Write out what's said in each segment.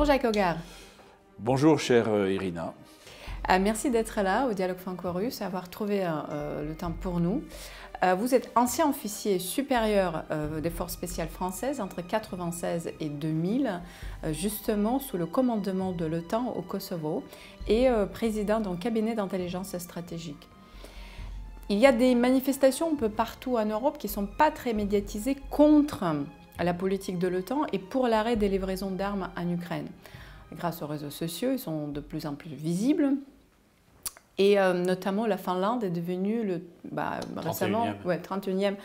Bonjour Jacques Hogar. Bonjour chère euh, Irina. Euh, merci d'être là au Dialogue franco-russe, avoir trouvé euh, le temps pour nous. vous êtes ancien officier supérieur des forces spéciales françaises entre 1996 et 2000, justement sous le commandement de l'OTAN au Kosovo et président d'un cabinet d'intelligence stratégique. Il y a des manifestations un peu partout en Europe qui ne sont pas très médiatisées contre la politique de l'OTAN et pour l'arrêt des livraisons d'armes en Ukraine. Grâce aux réseaux sociaux, ils sont de plus en plus visibles. Et euh, notamment, la Finlande est devenue le, bah, récemment 31e,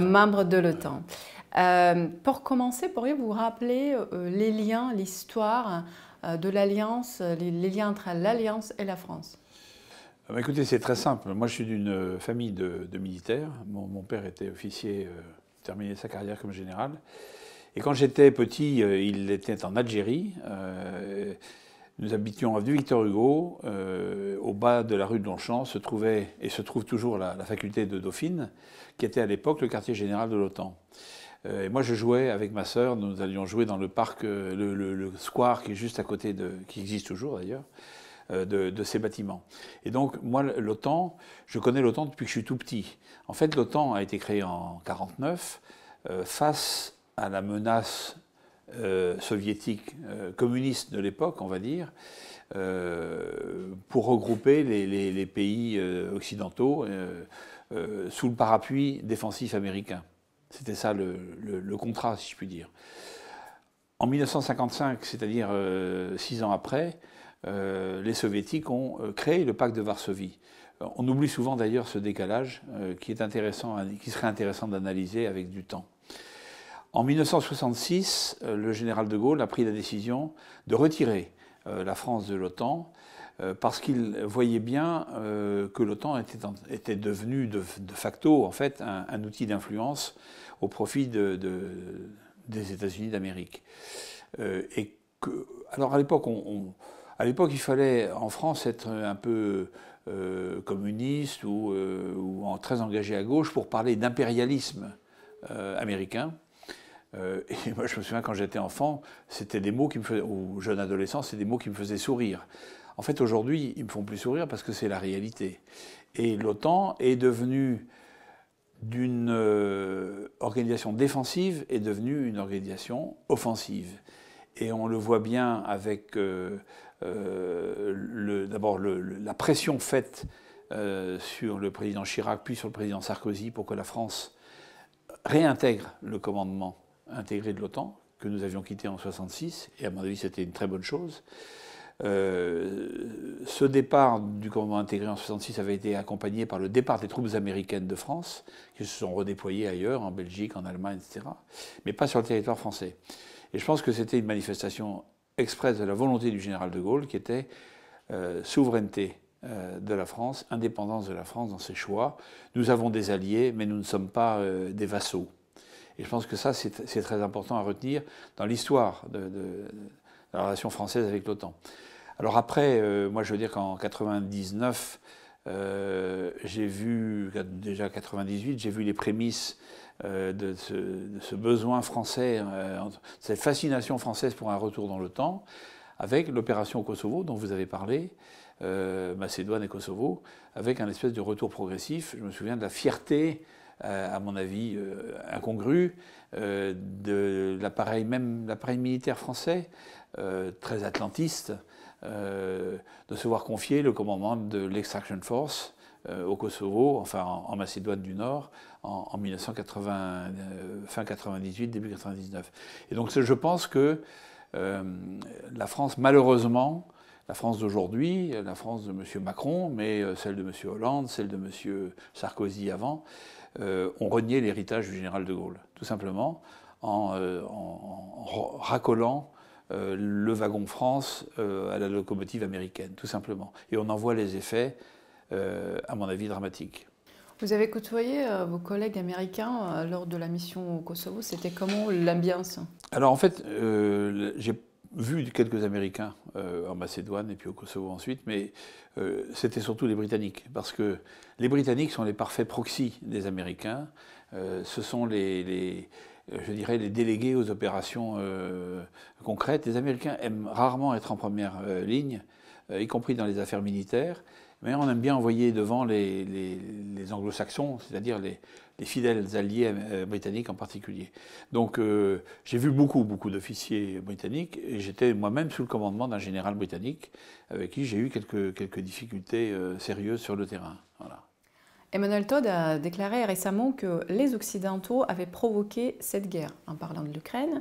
membre de l'OTAN. Euh, pour commencer, pourriez-vous rappeler euh, les liens, l'histoire de l'Alliance, les, liens entre l'Alliance et la France? Bah, Écoutez, c'est très simple. Moi, je suis d'une famille de, militaires. Mon, père était officier, terminé sa carrière comme général. Et quand j'étais petit, il était en Algérie. Nous habitions avenue Victor Hugo. Euh, au bas de la rue de Longchamp se trouvait, et se trouve toujours, la, faculté de Dauphine, qui était à l'époque le quartier général de l'OTAN. Euh, et moi, je jouais avec ma sœur. Nous allions jouer dans le parc, euh, le, square qui est juste à côté de, qui existe toujours d'ailleurs, de, ces bâtiments. Et donc, moi, l'OTAN, je connais l'OTAN depuis que je suis tout petit. En fait, l'OTAN a été créé en 49 face à la menace euh, soviétique, euh, communiste de l'époque, on va dire, euh, pour regrouper les, pays occidentaux sous le parapluie défensif américain. C'était ça le, contrat, si je puis dire. En 1955, c'est-à-dire six ans après, les soviétiques ont créé le pacte de Varsovie. On oublie souvent d'ailleurs ce décalage qui, est intéressant, qui serait intéressant d'analyser avec du temps. En 1966, euh, le général de Gaulle a pris la décision de retirer euh, la France de l'OTAN euh, parce qu'il voyait bien que l'OTAN était, devenu de, facto en fait un, outil d'influence au profit de, des États-Unis d'Amérique. alors à l'époque, on, à l'époque, il fallait en France être un peu communiste ou, ou, très engagé à gauche pour parler d'impérialisme américain. Euh, et moi, je me souviens quand j'étais enfant, c'était des mots qui me faisaient, ou jeune adolescent, c'est des mots qui me faisaient sourire. En fait, aujourd'hui, ils me font plus sourire parce que c'est la réalité. Et l'OTAN est devenue d'une euh, organisation défensive est devenue une organisation offensive. Et on le voit bien avec euh, d'abord la pression faite sur le président Chirac puis sur le président Sarkozy pour que la France réintègre le commandement intégré de l'OTAN, que nous avions quitté en 1966, et à mon avis c'était une très bonne chose. Euh, ce départ du commandement intégré en 1966 avait été accompagné par le départ des troupes américaines de France, qui se sont redéployées ailleurs, en Belgique, en Allemagne, etc., mais pas sur le territoire français. Et je pense que c'était une manifestation expresse de la volonté du général de Gaulle, qui était euh, souveraineté euh, de la France, indépendance de la France dans ses choix. Nous avons des alliés, mais nous ne sommes pas des vassaux. Et je pense que ça, c'est très important à retenir dans l'histoire de, la relation française avec l'OTAN. Alors après, euh, moi je veux dire qu'en 99, euh, j'ai vu, déjà 98, j'ai vu les prémices euh, de, ce, besoin français, cette fascination française pour un retour dans le temps, avec l'opération au Kosovo dont vous avez parlé, Macédoine et Kosovo, avec un espèce de retour progressif. Je me souviens de la fierté euh, à mon avis, euh, incongru euh, de l'appareil, même l'appareil militaire français, très atlantiste, de se voir confier le commandement de l'Extraction Force au Kosovo, enfin en, Macédoine du Nord, en, 1980, fin 98, début 99. Et donc je pense que la France, malheureusement, la France d'aujourd'hui, la France de M. Macron, mais celle de M. Hollande, celle de M. Sarkozy avant, euh, ont renié l'héritage du général de Gaulle, tout simplement en, euh, racolant euh, le wagon France à la locomotive américaine, tout simplement. Et on en voit les effets, à mon avis, dramatiques. Vous avez côtoyé vos collègues américains lors de la mission au Kosovo. C'était comment l'ambiance? Alors en fait, j'ai vu quelques Américains euh, en Macédoine et puis au Kosovo ensuite, mais euh, c'était surtout les Britanniques, parce que les Britanniques sont les parfaits proxys des Américains. Euh, ce sont les, je dirais, les délégués aux opérations concrètes. Les Américains aiment rarement être en première ligne, y compris dans les affaires militaires. Mais on aime bien envoyer devant les, anglo-saxons, c'est-à-dire les, fidèles alliés euh, britanniques en particulier. Donc euh, j'ai vu beaucoup, beaucoup d'officiers britanniques et j'étais moi-même sous le commandement d'un général britannique avec qui j'ai eu quelques, quelques difficultés euh, sérieuses sur le terrain. Emmanuel Todd a déclaré récemment que les Occidentaux avaient provoqué cette guerre en parlant de l'Ukraine.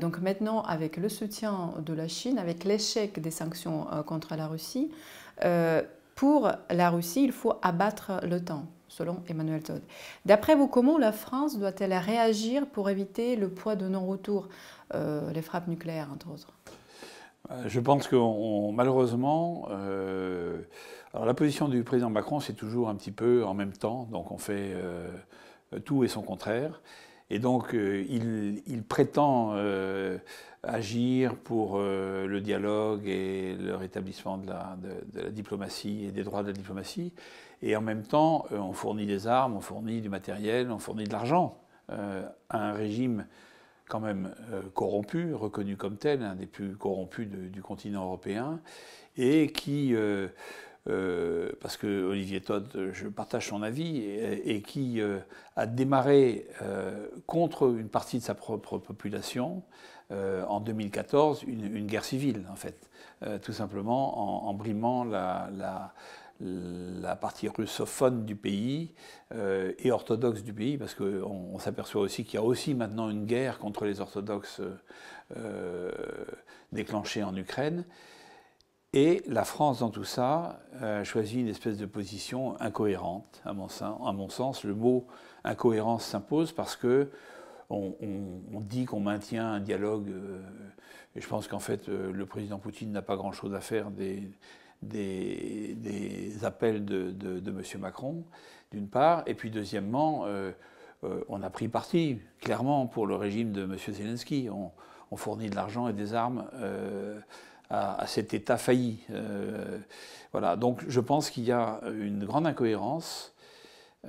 donc maintenant, avec le soutien de la Chine, avec l'échec des sanctions contre la Russie, pour la Russie, il faut abattre l'OTAN, selon Emmanuel Todd. D'après vous, comment la France doit-elle réagir pour éviter le poids de non-retour, euh, les frappes nucléaires, entre autres? Euh, je pense que malheureusement, euh, alors la position du président Macron, c'est toujours un petit peu en même temps, donc on fait tout et son contraire. Et donc, il, prétend agir pour euh, le dialogue et le rétablissement de la, diplomatie et des droits de la diplomatie. Et en même temps, euh, on fournit des armes, on fournit du matériel, on fournit de l'argent euh, à un régime quand même corrompu, reconnu comme tel, un des plus corrompus du continent européen, et qui... parce que Olivier Todd, je partage son avis, et, qui a démarré contre une partie de sa propre population, euh, en 2014 une, guerre civile, en fait, euh, tout simplement en, brimant la, partie russophone du pays euh, et orthodoxe du pays, parce qu'on s'aperçoit aussi qu'il y a aussi maintenant une guerre contre les orthodoxes déclenchée en Ukraine. Et la France, dans tout ça, a choisi une espèce de position incohérente, à mon, à mon sens. Le mot incohérence s'impose parce que on, dit qu'on maintient un dialogue, euh, et je pense qu'en fait, euh, le président Poutine n'a pas grand-chose à faire des, appels de, M. Macron, d'une part, et puis deuxièmement, euh, on a pris parti, clairement, pour le régime de M. Zelensky. On, fournit de l'argent et des armes à, cet État failli. voilà, donc je pense qu'il y a une grande incohérence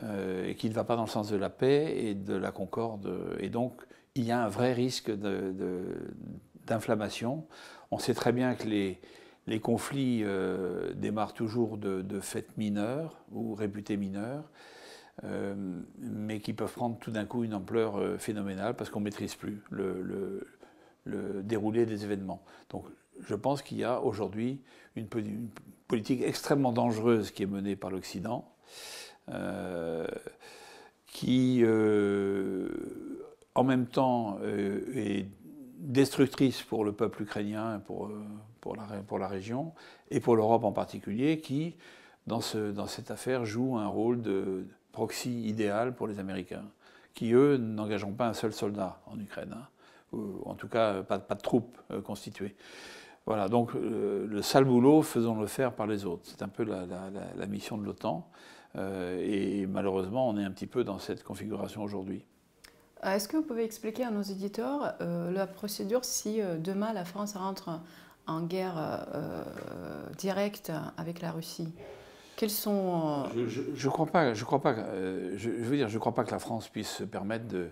euh, et qui ne va pas dans le sens de la paix et de la concorde. Et donc, il y a un vrai risque d'inflammation. On sait très bien que les, conflits euh, démarrent toujours de, de, faits mineurs ou réputés mineurs, euh, mais qui peuvent prendre tout d'un coup une ampleur phénoménale parce qu'on ne maîtrise plus le, le, le, déroulé des événements. Donc je pense qu'il y a aujourd'hui une, politique extrêmement dangereuse qui est menée par l'Occident, euh, qui, euh, en même temps, euh, est destructrice pour le peuple ukrainien, pour, pour, la, région, et pour l'Europe en particulier, qui, dans, ce, dans cette affaire, joue un rôle de proxy idéal pour les Américains, qui, eux, n'engageront pas un seul soldat en Ukraine, hein, ou en tout cas pas de troupes constituées. Voilà, donc le sale boulot, faisons-le faire par les autres. C'est un peu la, la, la mission de l'OTAN. Euh, et malheureusement, on est un petit peu dans cette configuration aujourd'hui. Euh, est-ce que vous pouvez expliquer à nos éditeurs euh, la procédure si demain la France rentre en guerre directe avec la Russie? Quels sont Je ne crois pas. Je crois pas. je, veux dire, je crois pas que la France puisse se permettre de,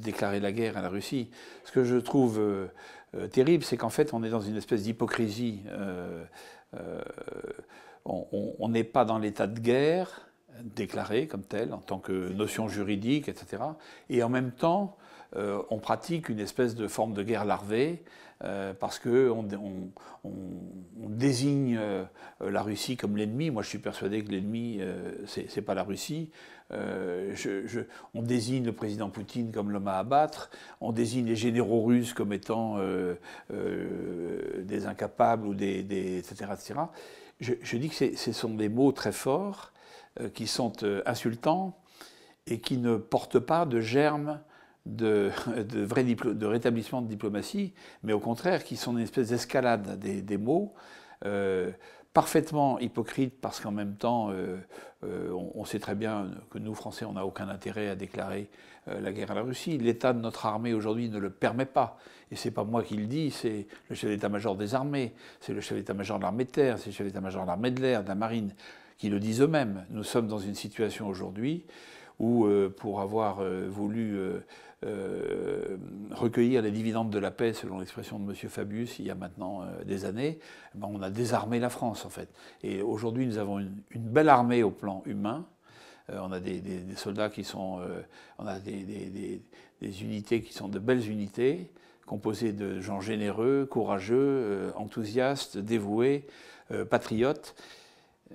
déclarer la guerre à la Russie. Ce que je trouve terrible, c'est qu'en fait, on est dans une espèce d'hypocrisie on n'est pas dans l'état de guerre déclaré comme tel, en tant que notion juridique, etc. Et en même temps, euh, on pratique une espèce de forme de guerre larvée euh, parce qu'on on, désigne euh, la Russie comme l'ennemi. Moi, je suis persuadé que l'ennemi, ce n'est pas la Russie. on désigne le président Poutine comme l'homme à abattre. On désigne les généraux russes comme étant des incapables ou des, etc., etc je, dis que ce sont des mots très forts, euh, qui sont euh, insultants et qui ne portent pas de germe de, vrai de rétablissement de diplomatie, mais au contraire qui sont une espèce d'escalade des, mots, euh, parfaitement hypocrite parce qu'en même temps, on, sait très bien que nous, Français, on n'a aucun intérêt à déclarer la guerre à la Russie. L'état de notre armée aujourd'hui ne le permet pas. Et c'est pas moi qui le dis, c'est le chef d'état-major des armées, c'est le chef d'état-major de l'armée de terre, c'est le chef d'état-major de l'armée de l'air, de la marine, qui le disent eux-mêmes. Nous sommes dans une situation aujourd'hui où, euh, pour avoir euh, recueillir les dividendes de la paix, selon l'expression de M. Fabius, il y a maintenant des années, eh ben, on a désarmé la France en fait. Et aujourd'hui, nous avons une, belle armée au plan humain. on a des, soldats qui sont, on a des, unités qui sont de belles unités, composées de gens généreux, courageux, enthousiastes, dévoués, patriotes,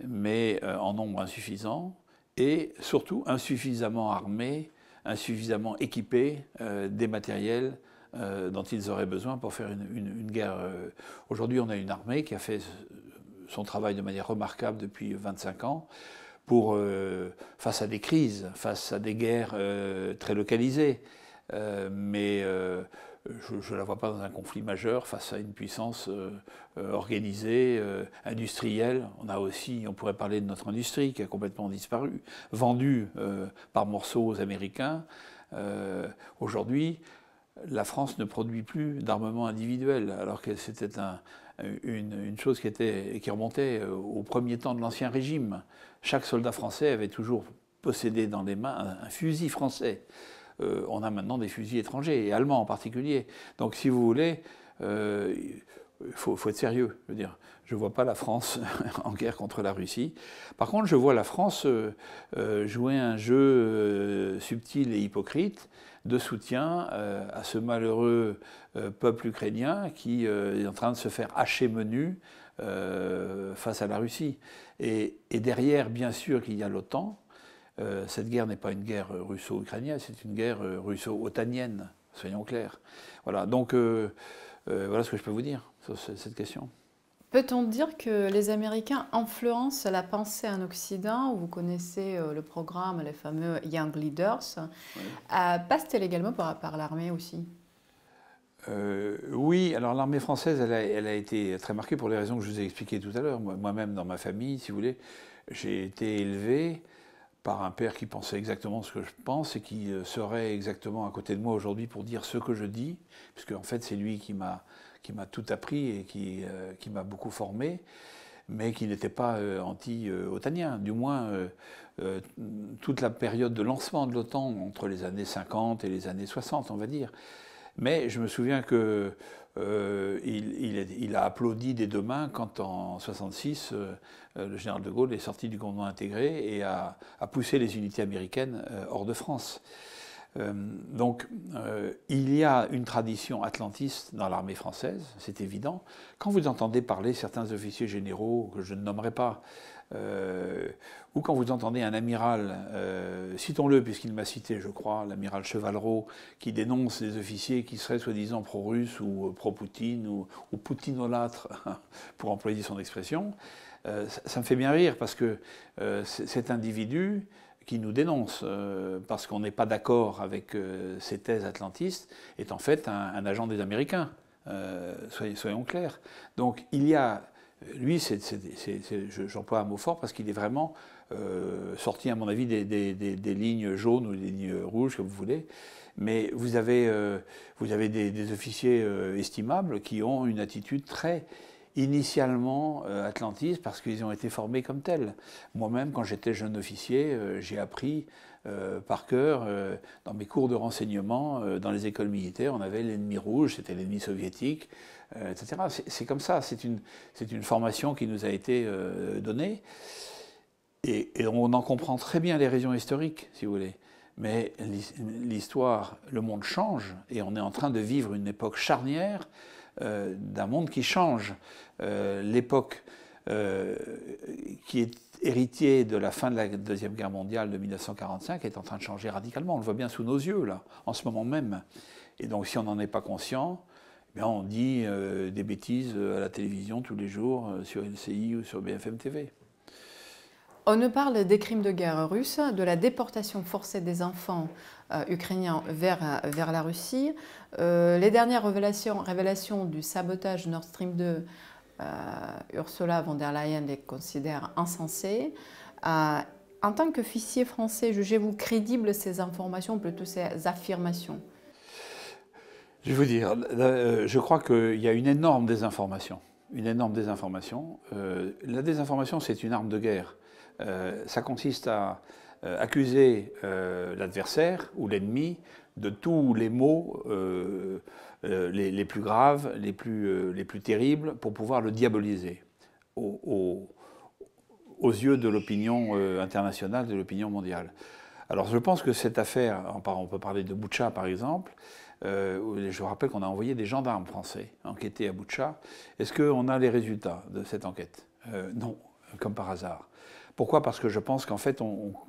mais en nombre insuffisant et surtout insuffisamment armés, insuffisamment équipés euh, des matériels euh, dont ils auraient besoin pour faire une, guerre. Euh. Aujourd'hui, on a une armée qui a fait son travail de manière remarquable depuis 25 ans face à des crises, face à des guerres très localisées. Je ne la vois pas dans un conflit majeur face à une puissance euh, euh, organisée, euh, industrielle. On a aussi, on pourrait parler de notre industrie qui a complètement disparu, vendue par morceaux aux Américains. Aujourd'hui, la France ne produit plus d'armement individuel, alors que c'était une, chose qui, était, qui remontait au premier temps de l'Ancien Régime. Chaque soldat français avait toujours possédé dans les mains un fusil français. Euh, on a maintenant des fusils étrangers, et allemands en particulier. Donc si vous voulez, euh, il faut, être sérieux. Je veux dire, je ne vois pas la France en guerre contre la Russie. Par contre, je vois la France euh, jouer un jeu subtil et hypocrite de soutien à ce malheureux peuple ukrainien qui est en train de se faire hacher menu face à la Russie. et derrière, bien sûr, qu'il y a l'OTAN, euh, cette guerre n'est pas une guerre russo-ukrainienne, c'est une guerre euh, russo-otanienne, soyons clairs. Voilà, donc euh, voilà ce que je peux vous dire sur cette question. Peut-on dire que les Américains influencent la pensée en Occident Vous connaissez le programme, les fameux Young Leaders? Passe-t-elle également par, l'armée aussi? Oui, alors l'armée française, elle a, elle a, été très marquée pour les raisons que je vous ai expliquées tout à l'heure. Moi-même, dans ma famille, si vous voulez, j'ai été élevé par un père qui pensait exactement ce que je pense et qui euh, serait exactement à côté de moi aujourd'hui pour dire ce que je dis, puisque en fait c'est lui qui m'a tout appris et qui, euh, qui m'a beaucoup formé, mais qui n'était pas euh, anti-otanien. Du moins, toute la période de lancement de l'OTAN entre les années 50 et les années 60, on va dire. Mais je me souviens que euh, il, a applaudi des deux mains quand en 1966, euh, euh, le général de Gaulle est sorti du commandement intégré et a, poussé les unités américaines hors de France. donc il y a une tradition atlantiste dans l'armée française, c'est évident. Quand vous entendez parler certains officiers généraux, que je ne nommerai pas, euh, ou quand vous entendez un amiral, euh, citons-le puisqu'il m'a cité, je crois, l'amiral Chevalreau, qui dénonce les officiers qui seraient soi-disant pro-russes ou euh, pro-Poutine ou, ou poutinolâtres, pour employer son expression, ça, me fait bien rire parce que cet individu qui nous dénonce parce qu'on n'est pas d'accord avec ces thèses atlantistes est en fait un, agent des Américains. soyons clairs. Donc il y a lui, j'emploie un mot fort parce qu'il est vraiment euh, sorti, à mon avis, des, lignes jaunes ou des lignes rouges, comme vous voulez. Mais vous avez, euh, des, officiers euh, estimables qui ont une attitude très initialement atlantiste parce qu'ils ont été formés comme tels. Moi-même, quand j'étais jeune officier, j'ai appris par cœur, dans mes cours de renseignement, dans les écoles militaires, on avait l'ennemi rouge, c'était l'ennemi soviétique. Euh, etc. C'est comme ça, c'est une, formation qui nous a été euh, donnée. Et, on en comprend très bien les raisons historiques, si vous voulez. Mais l'histoire, le monde change, et on est en train de vivre une époque charnière euh, d'un monde qui change. L'époque qui est héritier de la fin de la Deuxième Guerre mondiale de 1945 est en train de changer radicalement. On le voit bien sous nos yeux, là, en ce moment même. Et donc, si on n'en est pas conscient, on dit euh, des bêtises à la télévision tous les jours euh, sur LCI ou sur BFM TV. On ne parle des crimes de guerre russes, de la déportation forcée des enfants euh, ukrainiens vers, vers la Russie. les dernières révélations, révélations, du sabotage Nord Stream 2, Ursula von der Leyen les considère insensées. en tant qu'officier français, jugez-vous crédibles ces informations, plutôt ces affirmations? Je vais vous dire, euh, je crois qu'il y a une énorme désinformation. Une énorme désinformation. Euh, la désinformation, c'est une arme de guerre. Euh, ça consiste à accuser l'adversaire ou l'ennemi de tous les maux les, plus graves, les plus, les plus terribles, pour pouvoir le diaboliser aux yeux de l'opinion internationale, de l'opinion mondiale. Alors je pense que cette affaire, on peut parler de Boucha par exemple, euh, je rappelle qu'on a envoyé des gendarmes français enquêter à Boucha. Est-ce qu'on a les résultats de cette enquête? Euh, Non, comme par hasard. Pourquoi? Parce que je pense qu'en fait,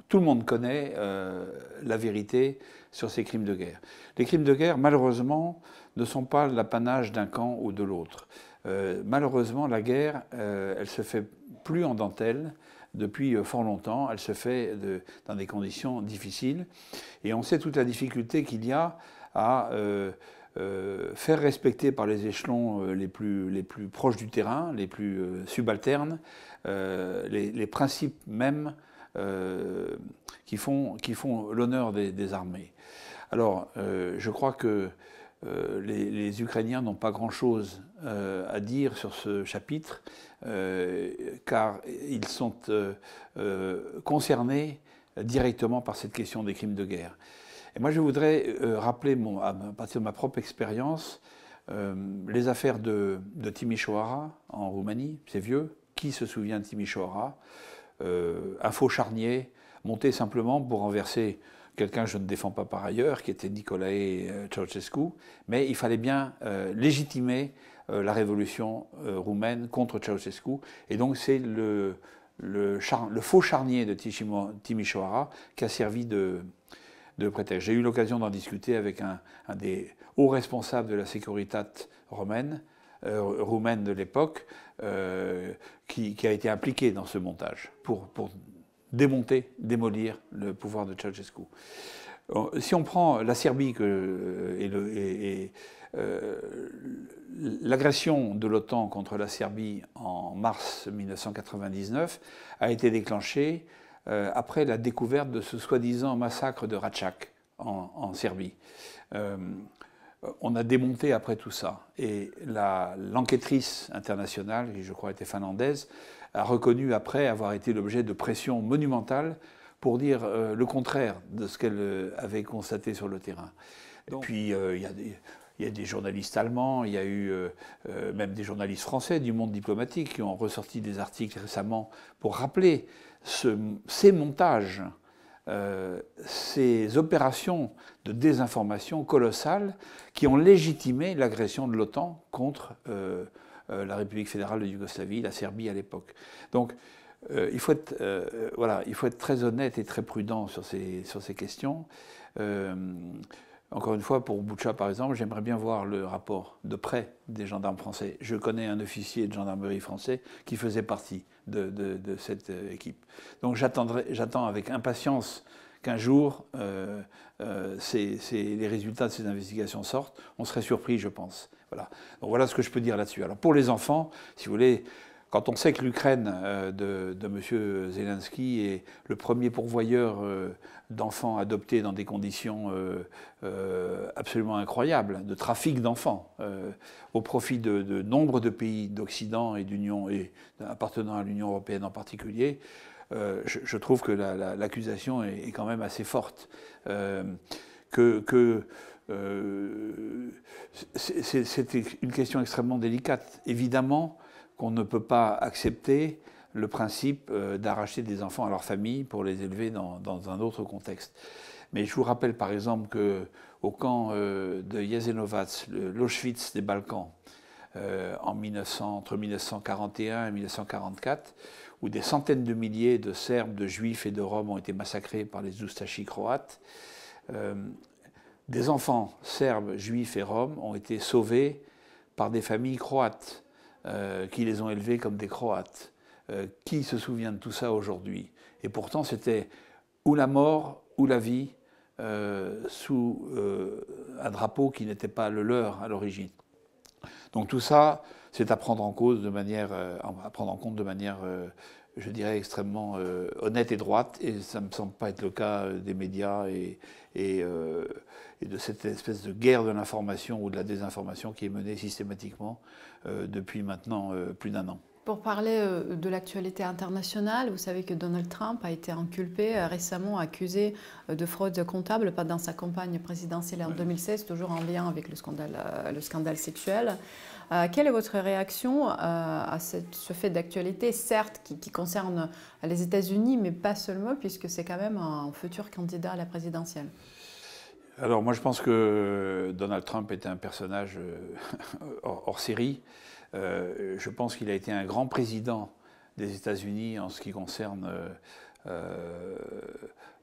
tout le monde connaît euh, la vérité sur ces crimes de guerre. Les crimes de guerre, malheureusement, ne sont pas l'apanage d'un camp ou de l'autre. malheureusement, la guerre, elle se fait plus en dentelle, depuis fort longtemps. Elle se fait dans des conditions difficiles. Et on sait toute la difficulté qu'il y a à euh, euh, faire respecter par les échelons euh, les plus, les plus proches du terrain, les plus subalternes, les, principes mêmes qui font, qui font l'honneur des, armées. Alors, je crois que les, Ukrainiens n'ont pas grand-chose à dire sur ce chapitre, car ils sont concernés directement par cette question des crimes de guerre. Et moi, je voudrais euh, rappeler, à partir de ma propre expérience, euh, les affaires de, de Timișoara en Roumanie, c'est vieux. Qui se souvient de Timișoara euh, Un faux charnier monté simplement pour renverser quelqu'un que je ne défends pas par ailleurs, qui était Nicolae Ceausescu, mais il fallait bien légitimer la révolution roumaine contre Ceausescu, et donc c'est le, le, le, faux charnier de Timișoara qui a servi de, J'ai eu l'occasion d'en discuter avec un, des hauts responsables de la sécurité romaine, euh, roumaine de l'époque, euh, qui, a été impliqué dans ce montage pour, pour démonter, démolir le pouvoir de Ceausescu. Euh, si on prend la Serbie et, l'agression de l'OTAN contre la Serbie en mars 1999 a été déclenchée euh, après la découverte de ce soi-disant massacre de Ratchak en, Serbie. Euh, on a démonté après tout ça. Et l'enquêtrice internationale, qui je crois était finlandaise, a reconnu après avoir été l'objet de pressions monumentales pour dire euh, le contraire de ce qu'elle avait constaté sur le terrain. Et puis, il y a des il y a des journalistes allemands, il y a eu même des journalistes français du monde diplomatique qui ont ressorti des articles récemment pour rappeler ces montages, euh, ces opérations de désinformation colossales qui ont légitimé l'agression de l'OTAN contre euh, euh, la République fédérale de Yougoslavie, la Serbie à l'époque. Donc il, faut être, voilà, il faut être très honnête et très prudent sur ces, sur ces questions. Encore une fois, pour Boucha, par exemple, j'aimerais bien voir le rapport de près des gendarmes français. Je connais un officier de gendarmerie français qui faisait partie de, cette euh, équipe. Donc j'attends avec impatience qu'un jour euh, euh, les résultats de ces investigations sortent. On serait surpris, je pense. Voilà. Donc voilà ce que je peux dire là-dessus. Alors pour les enfants, si vous voulez, quand on sait que l'Ukraine euh, de, M. Zelensky est le premier pourvoyeur euh, d'enfants adoptés dans des conditions euh, absolument incroyables, de trafic d'enfants, au profit de, nombre de pays d'Occident et d'Union, et appartenant à l'Union européenne en particulier, je, trouve que l'accusation est, quand même assez forte. c'est une question extrêmement délicate. Évidemment, qu'on ne peut pas accepter le principe euh, d'arracher des enfants à leur famille pour les élever dans, un autre contexte. Mais je vous rappelle par exemple qu'au camp euh, de Jasenovac, l'Auschwitz des Balkans, euh, en 1900, entre 1941 et 1944, où des centaines de milliers de Serbes, de Juifs et de Roms ont été massacrés par les Ustashi croates, des enfants serbes, juifs et roms ont été sauvés par des familles croates euh, qui les ont élevés comme des Croates. Euh, qui se souvient de tout ça aujourd'hui? Et pourtant, c'était ou la mort ou la vie euh, sous un drapeau qui n'était pas le leur à l'origine. Donc tout ça, c'est à prendre en compte de manière, je dirais, extrêmement honnête et droite. Et ça ne me semble pas être le cas des médias et, et de cette espèce de guerre de l'information ou de la désinformation qui est menée systématiquement euh, depuis maintenant euh, plus d'un an. Pour parler euh, de l'actualité internationale, vous savez que Donald Trump a été inculpé, euh, récemment accusé euh, de fraude comptable pendant sa campagne présidentielle en 2016, toujours en lien avec le scandale, le scandale sexuel. Quelle est votre réaction à ce fait d'actualité, certes qui, concerne les États-Unis, mais pas seulement, puisque c'est quand même un futur candidat à la présidentielle alors moi je pense que Donald Trump est un personnage hors série. Euh, je pense qu'il a été un grand président des États-Unis en ce qui concerne euh, euh,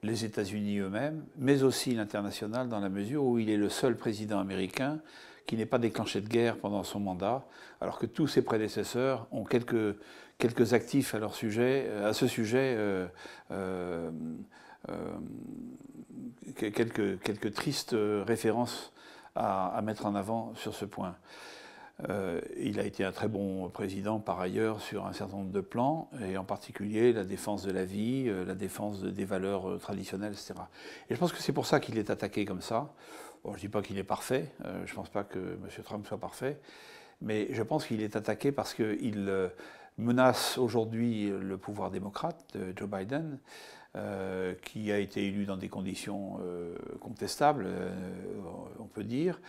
les États-Unis eux-mêmes, mais aussi l'international dans la mesure où il est le seul président américain qui n'ait pas déclenché de guerre pendant son mandat, alors que tous ses prédécesseurs ont quelques, actifs à, leur sujet, à ce sujet, quelques, quelques tristes références à, mettre en avant sur ce point. Euh, il a été un très bon président par ailleurs sur un certain nombre de plans, et en particulier la défense de la vie, euh, la défense des valeurs euh, traditionnelles, etc. Et je pense que c'est pour ça qu'il est attaqué comme ça. Bon, je ne dis pas qu'il est parfait, je ne pense pas que M. Trump soit parfait, mais je pense qu'il est attaqué parce qu'il menace aujourd'hui le pouvoir démocrate de Joe Biden. Qui a été élu dans des conditions contestables, on peut dire,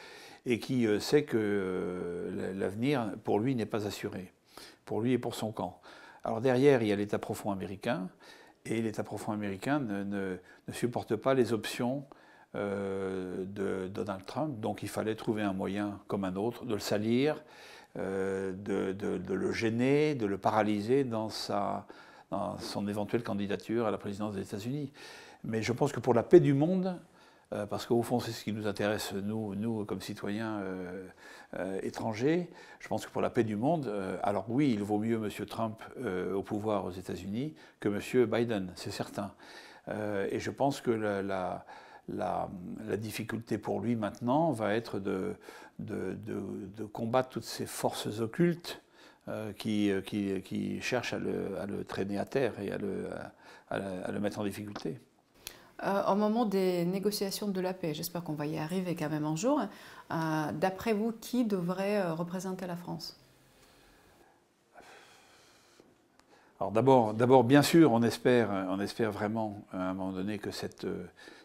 et qui euh, sait que euh, l'avenir, pour lui, n'est pas assuré, pour lui et pour son camp. Alors derrière, il y a l'État profond américain, et l'État profond américain ne, ne, supporte pas les options euh, de Donald Trump, donc il fallait trouver un moyen comme un autre de le salir, de, de, le gêner, de le paralyser dans, sa, dans son éventuelle candidature à la présidence des États-Unis. Mais je pense que pour la paix du monde, euh, parce qu'au fond, c'est ce qui nous intéresse, nous, nous comme citoyens euh, euh, étrangers. Je pense que pour la paix du monde, alors oui, il vaut mieux M. Trump au pouvoir aux États-Unis que M. Biden, c'est certain. et je pense que la, difficulté pour lui maintenant va être de, combattre toutes ces forces occultes qui, qui, qui, cherchent à le, à le, traîner à terre et à le, à le mettre en difficulté. Euh, au moment des négociations de la paix, j'espère qu'on va y arriver quand même un jour, euh, d'après vous, qui devrait euh, représenter la France? Alors d'abord, d'abord, bien sûr, on espère, on espère vraiment à un moment donné que cette,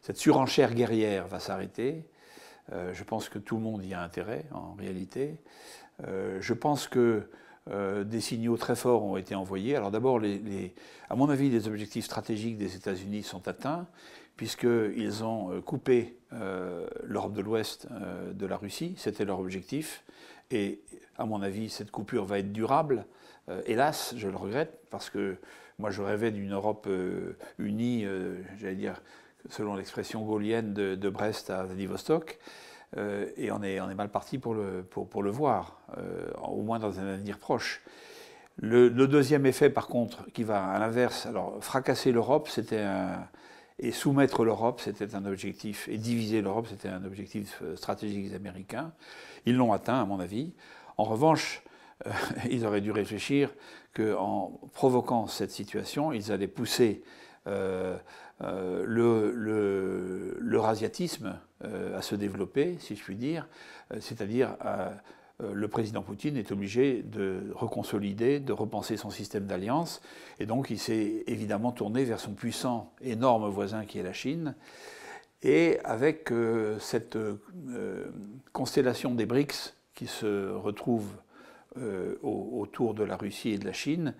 cette surenchère guerrière va s'arrêter. je pense que tout le monde y a intérêt, en réalité. je pense que des signaux très forts ont été envoyés. Alors d'abord, à mon avis, les objectifs stratégiques des États-Unis sont atteints puisqu'ils ont euh, coupé euh, l'Europe de l'Ouest euh, de la Russie, c'était leur objectif, et à mon avis, cette coupure va être durable. hélas, je le regrette, parce que moi je rêvais d'une Europe unie, j'allais dire, selon l'expression gaulienne de, Brest à Vladivostok, et on est, mal parti pour le, le voir, au moins dans un avenir proche. Le, le, deuxième effet, par contre, qui va à l'inverse, alors fracasser l'Europe, c'était et soumettre l'Europe, c'était un objectif, et diviser l'Europe, c'était un objectif euh, stratégique des Américains. Ils l'ont atteint, à mon avis. En revanche, euh, ils auraient dû réfléchir qu'en provoquant cette situation, ils allaient pousser euh, euh l'eurasiatisme le, à se développer, si je puis dire, c'est-à-dire à euh, le président Poutine est obligé de reconsolider, de repenser son système d'alliance. Et donc il s'est évidemment tourné vers son puissant, énorme voisin qui est la Chine. Et avec euh, cette euh, constellation des BRICS qui se retrouve autour de la Russie et de la Chine,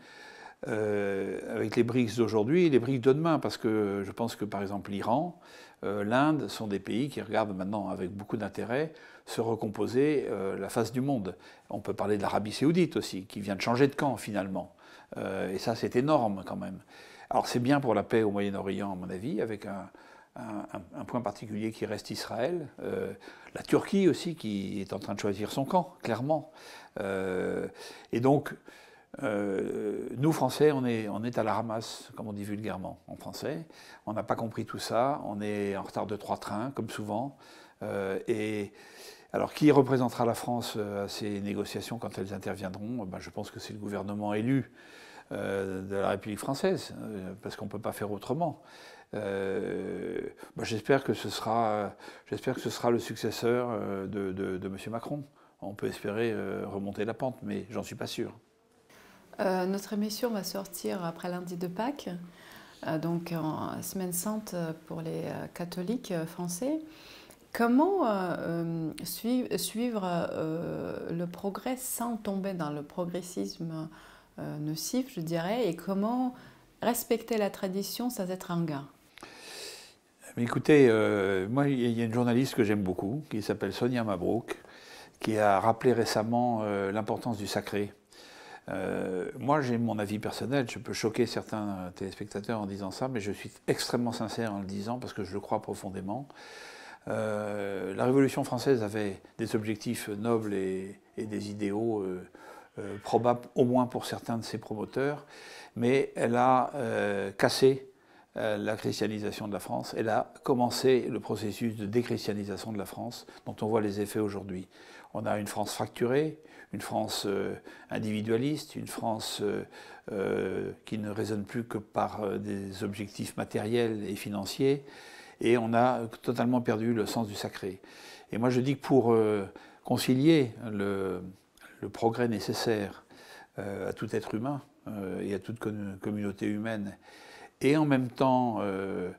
avec les BRICS d'aujourd'hui et les BRICS de demain, parce que je pense que par exemple l'Iran, l'Inde sont des pays qui regardent maintenant avec beaucoup d'intérêt se recomposer euh, la face du monde. On peut parler de l'Arabie saoudite aussi, qui vient de changer de camp finalement. Euh, et ça, c'est énorme quand même. Alors c'est bien pour la paix au Moyen-Orient, à mon avis, avec un, point particulier qui reste Israël. Euh, la Turquie aussi, qui est en train de choisir son camp, clairement. et donc, nous, Français, on est, à la ramasse, comme on dit vulgairement en français. On n'a pas compris tout ça. On est en retard de trois trains, comme souvent. et alors, qui représentera la France euh, à ces négociations quand elles interviendront? Ben, Je pense que c'est le gouvernement élu euh, de la République française, euh, parce qu'on ne peut pas faire autrement. Ben, j'espère que ce sera, j'espère que ce sera le successeur de, de, M. Macron. On peut espérer remonter la pente, mais j'en suis pas sûr. Notre émission va sortir après lundi de Pâques, donc en semaine sainte pour les catholiques français. Comment suivre, le progrès sans tomber dans le progressisme nocif, je dirais, et comment respecter la tradition sans être un gars? Écoutez, euh, moi, il y a une journaliste que j'aime beaucoup, qui s'appelle Sonia Mabrouk, qui a rappelé récemment euh, l'importance du sacré. Euh, moi, j'ai mon avis personnel, je peux choquer certains téléspectateurs en disant ça, mais je suis extrêmement sincère en le disant parce que je le crois profondément. la Révolution française avait des objectifs nobles et, des idéaux probables, au moins pour certains de ses promoteurs, mais elle a cassé euh, la christianisation de la France. Elle a commencé le processus de déchristianisation de la France, dont on voit les effets aujourd'hui. On a une France fracturée, une France euh, individualiste, une France euh, qui ne raisonne plus que par des objectifs matériels et financiers, et on a totalement perdu le sens du sacré. Et moi je dis que pour concilier le, progrès nécessaire à tout être humain et à toute communauté humaine, et en même temps euh,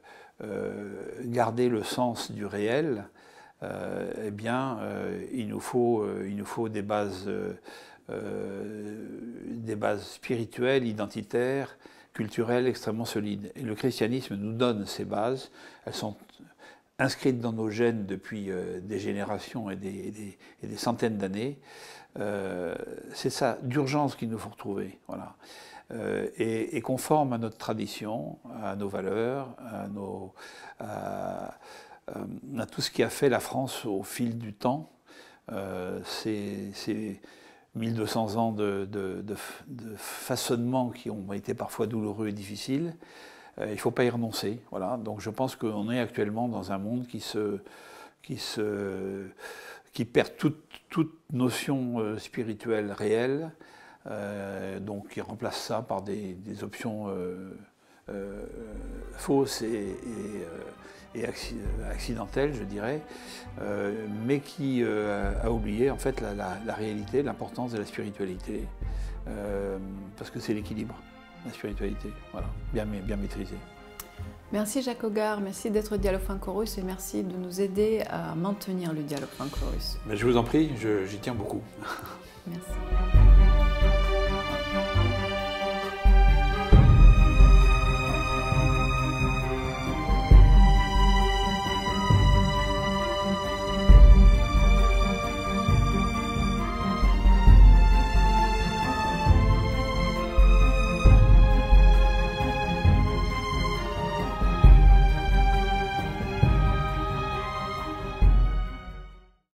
euh, garder le sens du réel, euh, eh bien, il, nous faut, il nous faut des bases, des bases spirituelles, identitaires, culturelles extrêmement solides. Et le christianisme nous donne ces bases. Elles sont inscrites dans nos gènes depuis des générations et des, centaines d'années. c'est ça d'urgence qu'il nous faut retrouver. Voilà. Euh, et, conforme à notre tradition, à nos valeurs, à, nos, tout ce qui a fait la France au fil du temps. Euh, ces, 1200 ans de, façonnement qui ont été parfois douloureux et difficiles, euh, il ne faut pas y renoncer. Voilà. Donc je pense qu'on est actuellement dans un monde qui, qui, qui perd toute, notion spirituelle réelle. Euh, donc il remplace ça par des, options euh, euh, fausses et, accidentelles, je dirais, mais qui a oublié en fait la, réalité, l'importance de la spiritualité, parce que c'est l'équilibre, la spiritualité, voilà, bien, bien maîtrisée. Merci Jacques Hogar, merci d'être Dialogue Franco-Russe et merci de nous aider à maintenir le dialogue franco-russe. Je vous en prie, j'y tiens beaucoup. Merci.